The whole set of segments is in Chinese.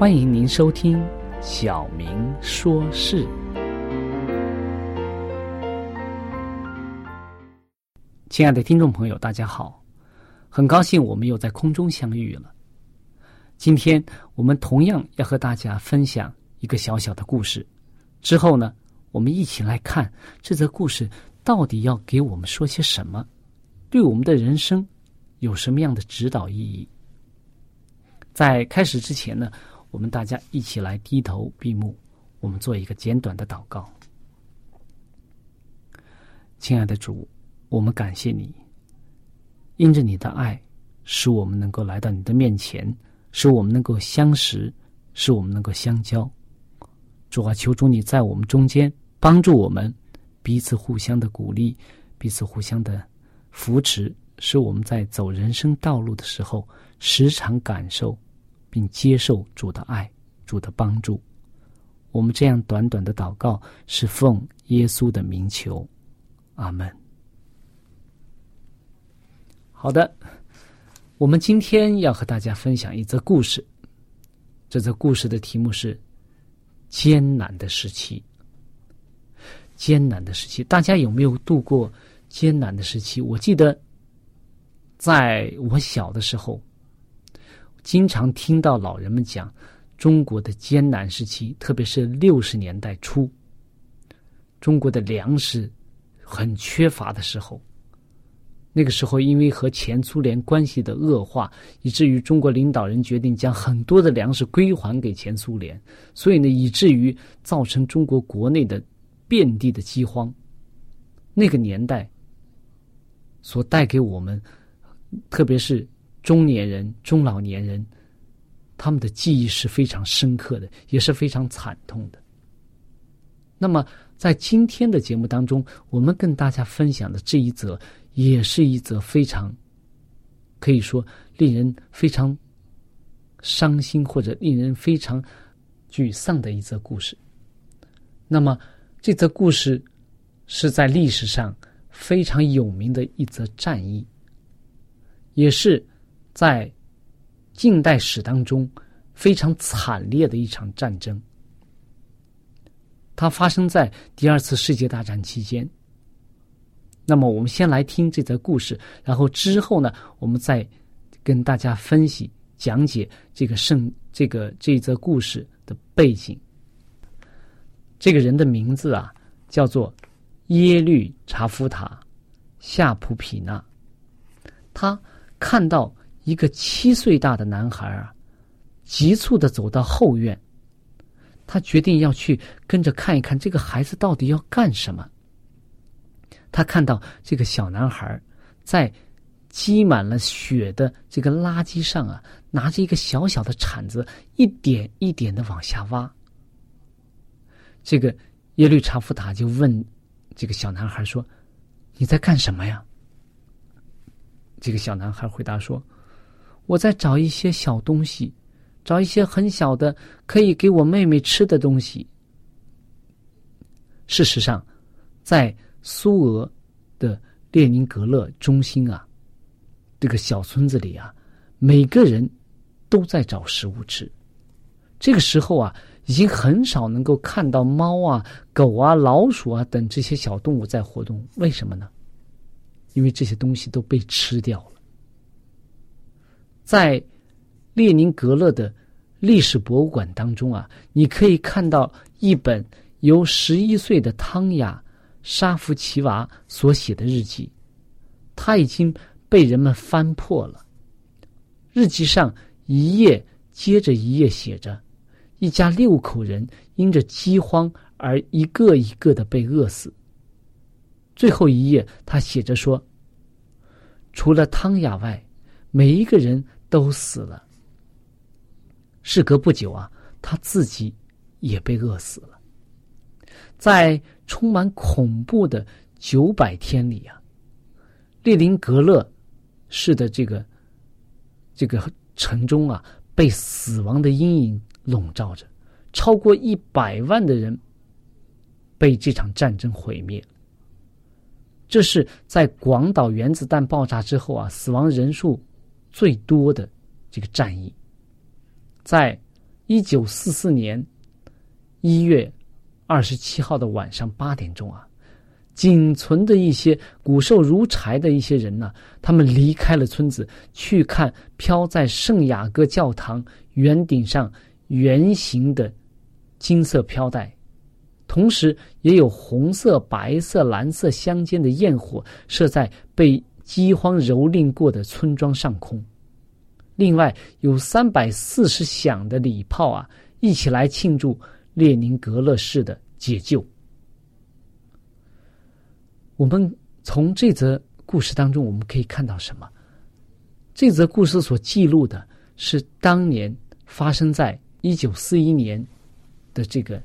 欢迎您收听《小明说事》。亲爱的听众朋友，大家好，很高兴我们又在空中相遇了。今天我们同样要和大家分享一个小小的故事。之后呢，我们一起来看这则故事到底要给我们说些什么，对我们的人生有什么样的指导意义。在开始之前呢。我们大家一起来低头闭目，我们做一个简短的祷告。亲爱的主，我们感谢你，因着你的爱，使我们能够来到你的面前，使我们能够相识，使我们能够相交。主啊，求主你在我们中间帮助我们，彼此互相的鼓励，彼此互相的扶持，使我们在走人生道路的时候，时常感受。并接受主的爱、主的帮助。我们这样短短的祷告是奉耶稣的名求，阿门。好的，我们今天要和大家分享一则故事。这则故事的题目是“艰难的时期”。艰难的时期，大家有没有度过艰难的时期？我记得，在我小的时候。经常听到老人们讲中国的艰难时期，特别是六十年代初，中国的粮食很缺乏的时候。那个时候，因为和前苏联关系的恶化，以至于中国领导人决定将很多的粮食归还给前苏联，所以呢，以至于造成中国国内的遍地的饥荒。那个年代所带给我们，特别是。中年人、中老年人，他们的记忆是非常深刻的，也是非常惨痛的。那么，在今天的节目当中，我们跟大家分享的这一则，也是一则非常可以说令人非常伤心或者令人非常沮丧的一则故事。那么，这则故事是在历史上非常有名的一则战役，也是。在近代史当中非常惨烈的一场战争，它发生在第二次世界大战期间。那么，我们先来听这则故事，然后之后呢，我们再跟大家分析讲解这个圣这个这则故事的背景。这个人的名字啊，叫做耶律查夫塔·夏普匹纳。他看到一个七岁大的男孩啊，急促的走到后院。他决定要去跟着看一看这个孩子到底要干什么。他看到这个小男孩在积满了雪的这个垃圾上啊，拿着一个小小的铲子，一点一点的往下挖。这个耶律查夫塔就问这个小男孩说：“你在干什么呀？”这个小男孩回答说：“我在找一些小东西。”找一些很小的可以给我妹妹吃的东西。事实上，在苏俄的列宁格勒中心啊，这个小村子里啊，每个人都在找食物吃。这个时候啊，已经很少能够看到猫啊、狗啊、老鼠啊等这些小动物在活动。为什么呢？因为这些东西都被吃掉了。在列宁格勒的历史博物馆当中啊，你可以看到一本由十一岁的汤雅·沙夫奇娃所写的日记，他已经被人们翻破了。日记上一页接着一页写着，一家六口人因着饥荒而一个一个的被饿死。最后一页他写着说：“除了汤雅外，每一个人都死了。”事隔不久啊，他自己也被饿死了。在充满恐怖的九百天里啊，列宁格勒市的这个这个城中啊，被死亡的阴影笼罩着，超过一百万的人被这场战争毁灭。这是在广岛原子弹爆炸之后啊，死亡人数最多的这个战役。在一九四四年一月二十七号的晚上八点钟啊，仅存的一些骨瘦如柴的一些人呢，他们离开了村子，去看飘在圣雅各教堂圆顶上圆形的金色飘带，同时也有红色、白色、蓝色相间的焰火射在被饥荒蹂躏过的村庄上空。另外有三百四十响的礼炮啊，一起来庆祝列宁格勒市的解救。我们从这则故事当中，我们可以看到什么？这则故事所记录的是当年发生在一九四一年的这个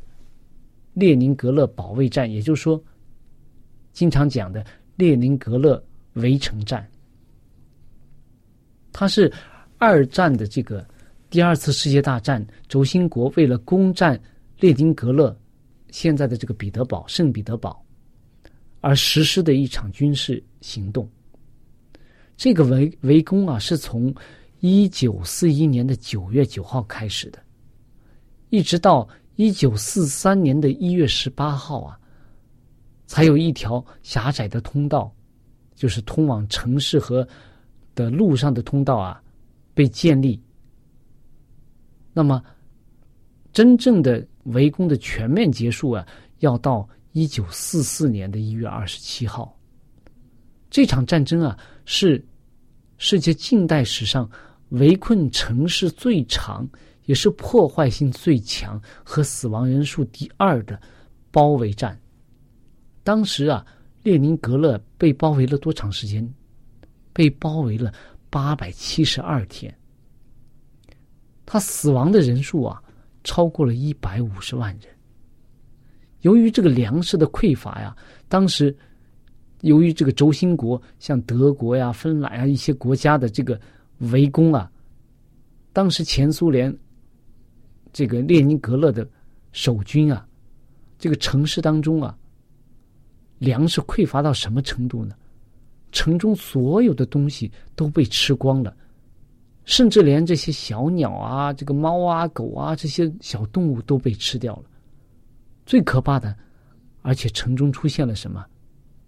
列宁格勒保卫战，也就是说，经常讲的列宁格勒围城战，它是。二战的这个第二次世界大战，轴心国为了攻占列宁格勒，现在的这个彼得堡、圣彼得堡，而实施的一场军事行动。这个围围攻啊，是从一九四一年的九月九号开始的，一直到一九四三年的一月十八号啊，才有一条狭窄的通道，就是通往城市和的路上的通道啊。被建立，那么真正的围攻的全面结束啊，要到一九四四年的一月二十七号。这场战争啊，是世界近代史上围困城市最长，也是破坏性最强和死亡人数第二的包围战。当时啊，列宁格勒被包围了多长时间？被包围了。八百七十二天，他死亡的人数啊，超过了一百五十万人。由于这个粮食的匮乏呀，当时由于这个轴心国像德国呀、芬兰啊一些国家的这个围攻啊，当时前苏联这个列宁格勒的守军啊，这个城市当中啊，粮食匮乏到什么程度呢？城中所有的东西都被吃光了，甚至连这些小鸟啊、这个猫啊、狗啊这些小动物都被吃掉了。最可怕的，而且城中出现了什么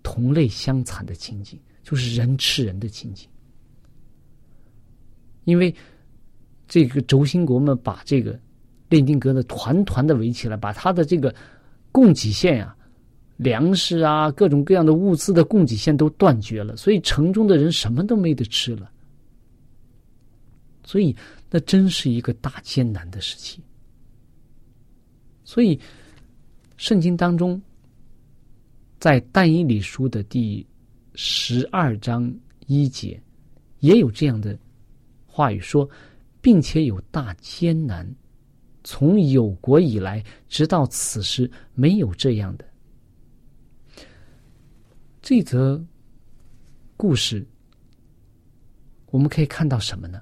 同类相残的情景，就是人吃人的情景。因为这个轴心国们把这个列宁格勒团团的围起来，把他的这个供给线呀粮食啊，各种各样的物资的供给线都断绝了，所以城中的人什么都没得吃了。所以，那真是一个大艰难的时期。所以，圣经当中，在但以理书的第十二章一节，也有这样的话语说，并且有大艰难，从有国以来，直到此时，没有这样的。这则故事，我们可以看到什么呢？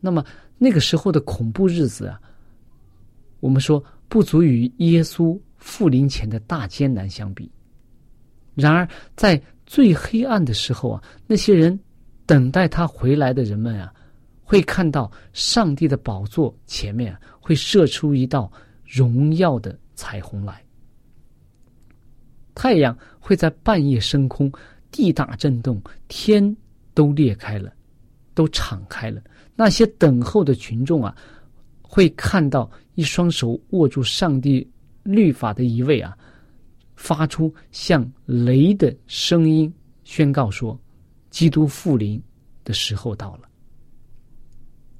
那么那个时候的恐怖日子啊，我们说不足与耶稣复临前的大艰难相比。然而，在最黑暗的时候啊，那些人等待他回来的人们啊，会看到上帝的宝座前面会射出一道荣耀的彩虹来，太阳会在半夜升空，地大震动，天都裂开了，都敞开了。那些等候的群众啊，会看到一双手握住上帝律法的一位啊，发出像雷的声音，宣告说：“基督复临的时候到了。”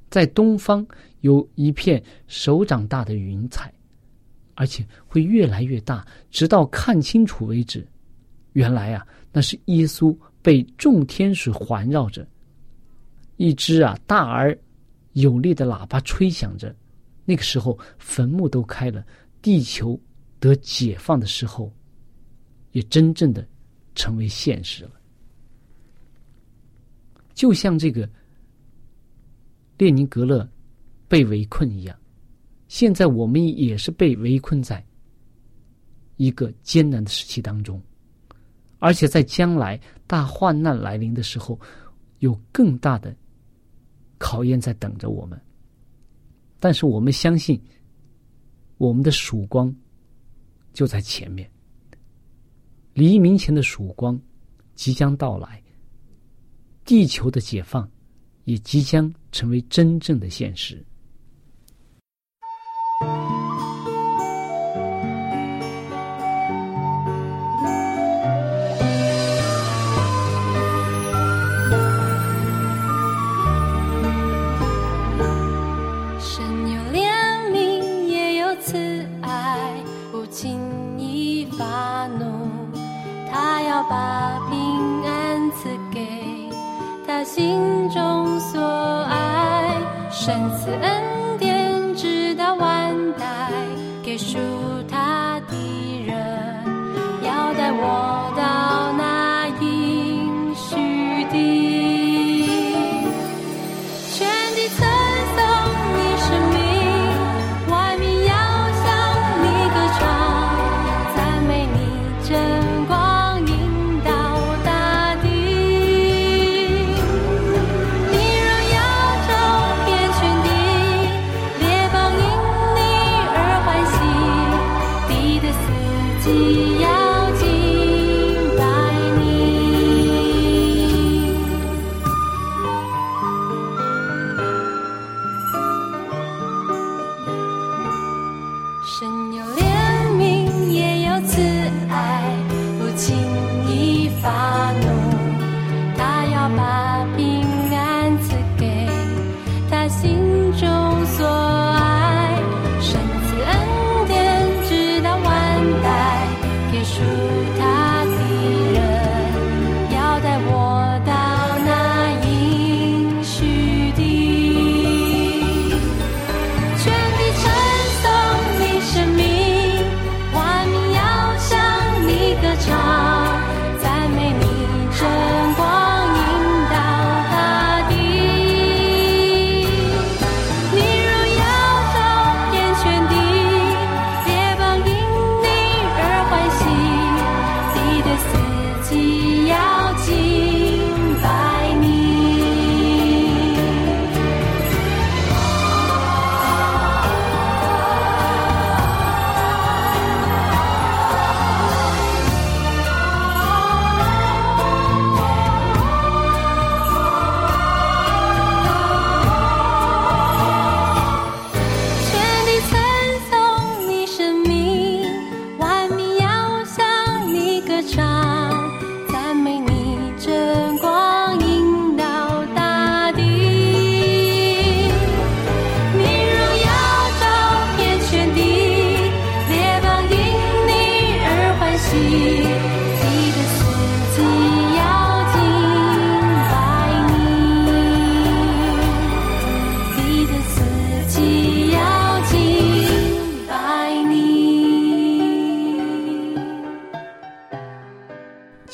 在东方有一片手掌大的云彩，而且会越来越大，直到看清楚为止。原来啊，那是耶稣被众天使环绕着。一只啊大而有力的喇叭吹响着，那个时候坟墓都开了，地球得解放的时候，也真正的成为现实了。就像这个列宁格勒被围困一样，现在我们也是被围困在一个艰难的时期当中，而且在将来大患难来临的时候，有更大的。考验在等着我们，但是我们相信，我们的曙光就在前面。黎明前的曙光即将到来，地球的解放也即将成为真正的现实。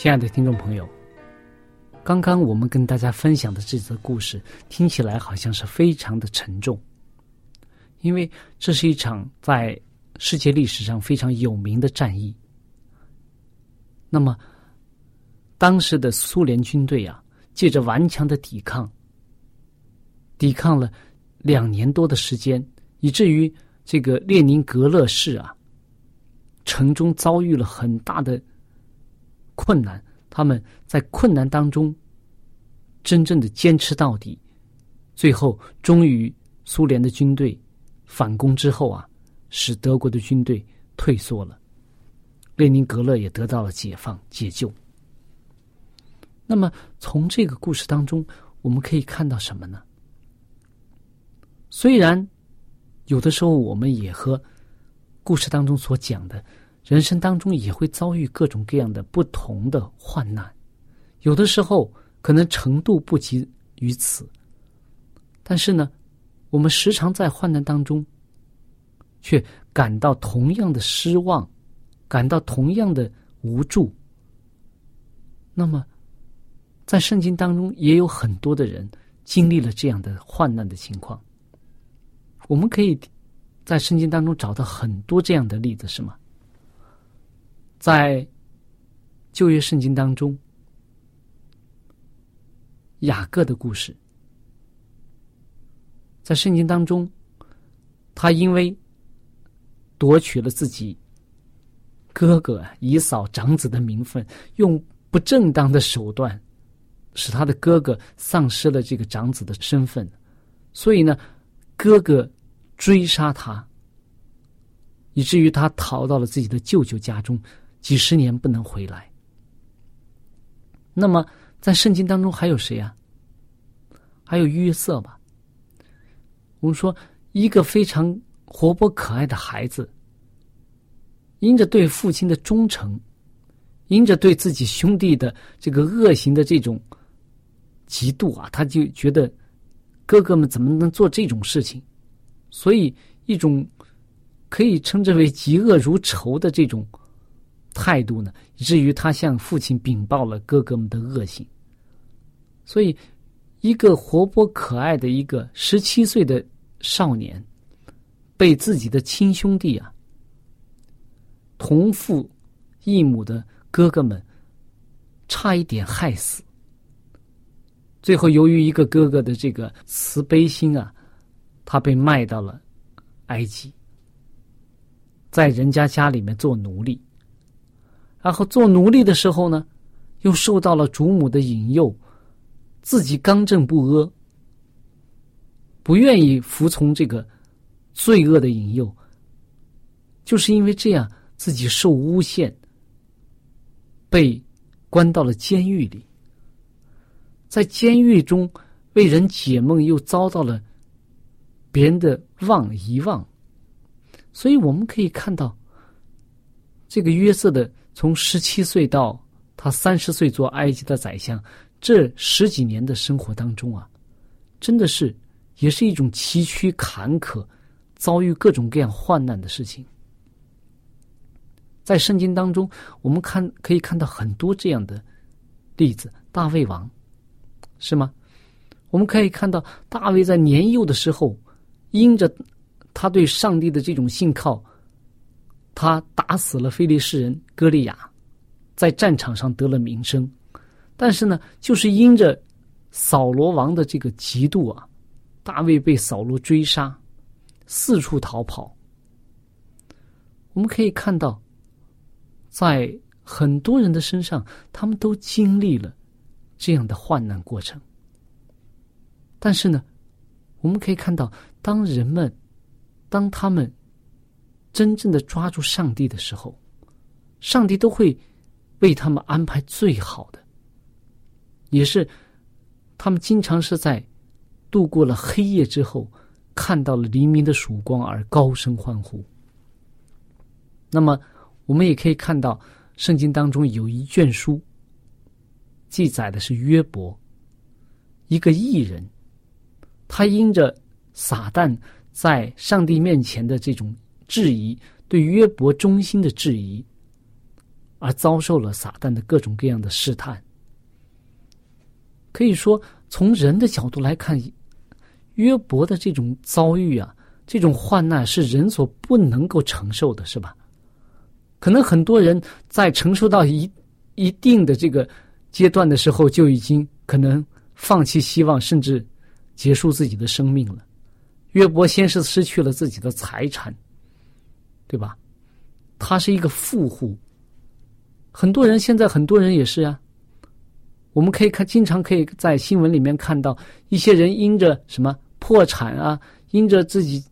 亲爱的听众朋友，刚刚我们跟大家分享的这则故事，听起来好像是非常的沉重，因为这是一场在世界历史上非常有名的战役。那么，当时的苏联军队啊，借着顽强的抵抗，抵抗了两年多的时间，以至于这个列宁格勒市啊，城中遭遇了很大的。困难，他们在困难当中真正的坚持到底，最后终于苏联的军队反攻之后啊，使德国的军队退缩了，列宁格勒也得到了解放解救。那么从这个故事当中，我们可以看到什么呢？虽然有的时候我们也和故事当中所讲的。人生当中也会遭遇各种各样的不同的患难，有的时候可能程度不及于此，但是呢，我们时常在患难当中，却感到同样的失望，感到同样的无助。那么，在圣经当中也有很多的人经历了这样的患难的情况，我们可以在圣经当中找到很多这样的例子，是吗？在旧约圣经当中，雅各的故事，在圣经当中，他因为夺取了自己哥哥以扫长子的名分，用不正当的手段，使他的哥哥丧失了这个长子的身份，所以呢，哥哥追杀他，以至于他逃到了自己的舅舅家中。几十年不能回来。那么，在圣经当中还有谁呀？还有约瑟吧。我们说，一个非常活泼可爱的孩子，因着对父亲的忠诚，因着对自己兄弟的这个恶行的这种嫉妒啊，他就觉得哥哥们怎么能做这种事情？所以，一种可以称之为嫉恶如仇的这种。态度呢，以至于他向父亲禀报了哥哥们的恶行。所以，一个活泼可爱的一个十七岁的少年，被自己的亲兄弟啊，同父异母的哥哥们，差一点害死。最后，由于一个哥哥的这个慈悲心啊，他被卖到了埃及，在人家家里面做奴隶。然后做奴隶的时候呢，又受到了主母的引诱，自己刚正不阿，不愿意服从这个罪恶的引诱，就是因为这样，自己受诬陷，被关到了监狱里，在监狱中为人解梦，又遭到了别人的望遗忘，所以我们可以看到这个约瑟的。从十七岁到他三十岁做埃及的宰相，这十几年的生活当中啊，真的是也是一种崎岖坎坷，遭遇各种各样患难的事情。在圣经当中，我们看可以看到很多这样的例子。大卫王是吗？我们可以看到大卫在年幼的时候，因着他对上帝的这种信靠。他打死了菲利士人歌利亚，在战场上得了名声，但是呢，就是因着扫罗王的这个嫉妒啊，大卫被扫罗追杀，四处逃跑。我们可以看到，在很多人的身上，他们都经历了这样的患难过程。但是呢，我们可以看到，当人们，当他们。真正的抓住上帝的时候，上帝都会为他们安排最好的，也是他们经常是在度过了黑夜之后，看到了黎明的曙光而高声欢呼。那么，我们也可以看到，圣经当中有一卷书，记载的是约伯，一个艺人，他因着撒旦在上帝面前的这种。质疑对约伯忠心的质疑，而遭受了撒旦的各种各样的试探。可以说，从人的角度来看，约伯的这种遭遇啊，这种患难是人所不能够承受的，是吧？可能很多人在承受到一一定的这个阶段的时候，就已经可能放弃希望，甚至结束自己的生命了。约伯先是失去了自己的财产，对吧？他是一个富户。很多人现在很多人也是啊。我们可以看，经常可以在新闻里面看到一些人因着什么破产啊，因着自己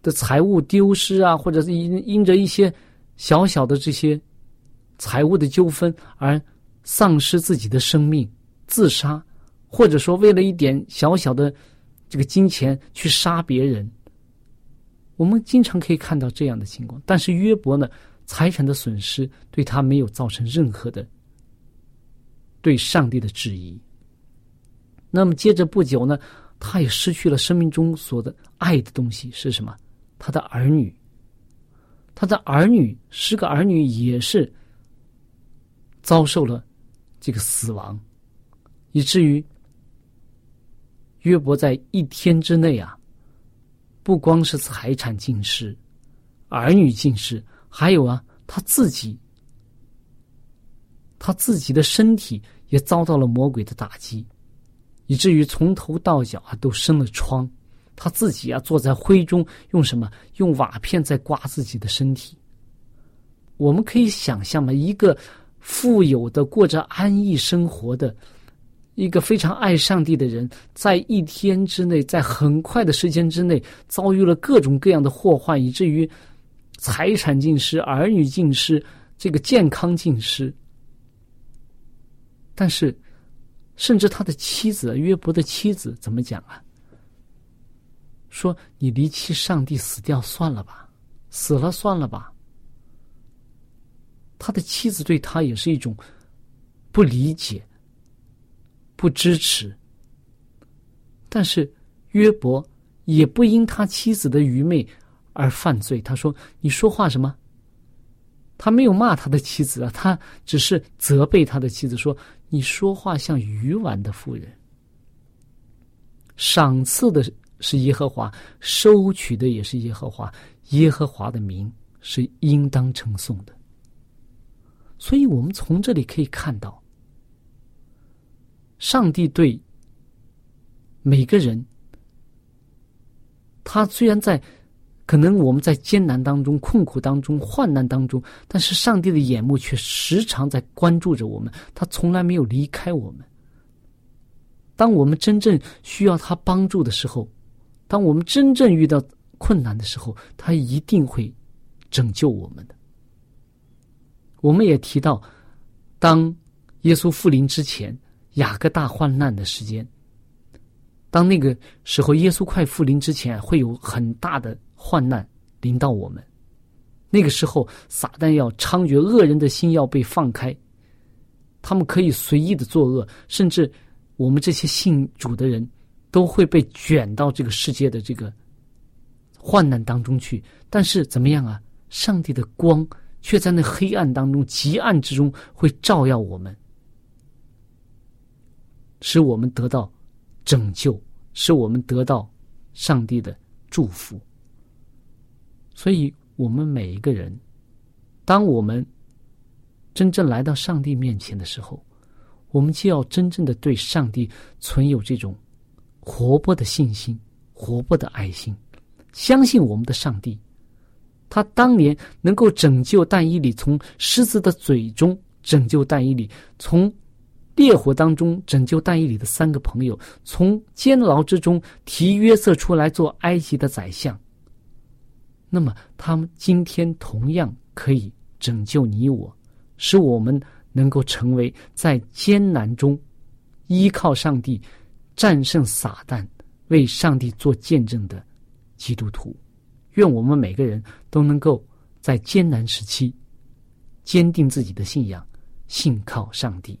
的财物丢失啊，或者是因因着一些小小的这些财务的纠纷而丧失自己的生命、自杀，或者说为了一点小小的。这个金钱去杀别人，我们经常可以看到这样的情况。但是约伯呢，财产的损失对他没有造成任何的对上帝的质疑。那么接着不久呢，他也失去了生命中所的爱的东西是什么？他的儿女，他的儿女十个儿女也是遭受了这个死亡，以至于。约伯在一天之内啊，不光是财产尽失，儿女尽失，还有啊，他自己，他自己的身体也遭到了魔鬼的打击，以至于从头到脚啊都生了疮。他自己啊坐在灰中，用什么？用瓦片在刮自己的身体。我们可以想象吗？一个富有的、过着安逸生活的。一个非常爱上帝的人，在一天之内，在很快的时间之内，遭遇了各种各样的祸患，以至于财产尽失、儿女尽失、这个健康尽失。但是，甚至他的妻子约伯的妻子怎么讲啊？说：“你离弃上帝，死掉算了吧，死了算了吧。”他的妻子对他也是一种不理解。不支持，但是约伯也不因他妻子的愚昧而犯罪。他说：“你说话什么？”他没有骂他的妻子啊，他只是责备他的妻子说：“你说话像愚顽的妇人。”赏赐的是耶和华，收取的也是耶和华，耶和华的名是应当称颂的。所以我们从这里可以看到。上帝对每个人，他虽然在可能我们在艰难当中、困苦当中、患难当中，但是上帝的眼目却时常在关注着我们，他从来没有离开我们。当我们真正需要他帮助的时候，当我们真正遇到困难的时候，他一定会拯救我们的。我们也提到，当耶稣复临之前。雅各大患难的时间，当那个时候，耶稣快复临之前，会有很大的患难临到我们。那个时候，撒旦要猖獗，恶人的心要被放开，他们可以随意的作恶，甚至我们这些信主的人都会被卷到这个世界的这个患难当中去。但是怎么样啊？上帝的光却在那黑暗当中、极暗之中会照耀我们。使我们得到拯救，使我们得到上帝的祝福。所以，我们每一个人，当我们真正来到上帝面前的时候，我们就要真正的对上帝存有这种活泼的信心、活泼的爱心，相信我们的上帝，他当年能够拯救但以理从狮子的嘴中拯救但以理从。烈火当中拯救但以里的三个朋友，从监牢之中提约瑟出来做埃及的宰相。那么，他们今天同样可以拯救你我，使我们能够成为在艰难中依靠上帝、战胜撒旦、为上帝做见证的基督徒。愿我们每个人都能够在艰难时期坚定自己的信仰，信靠上帝。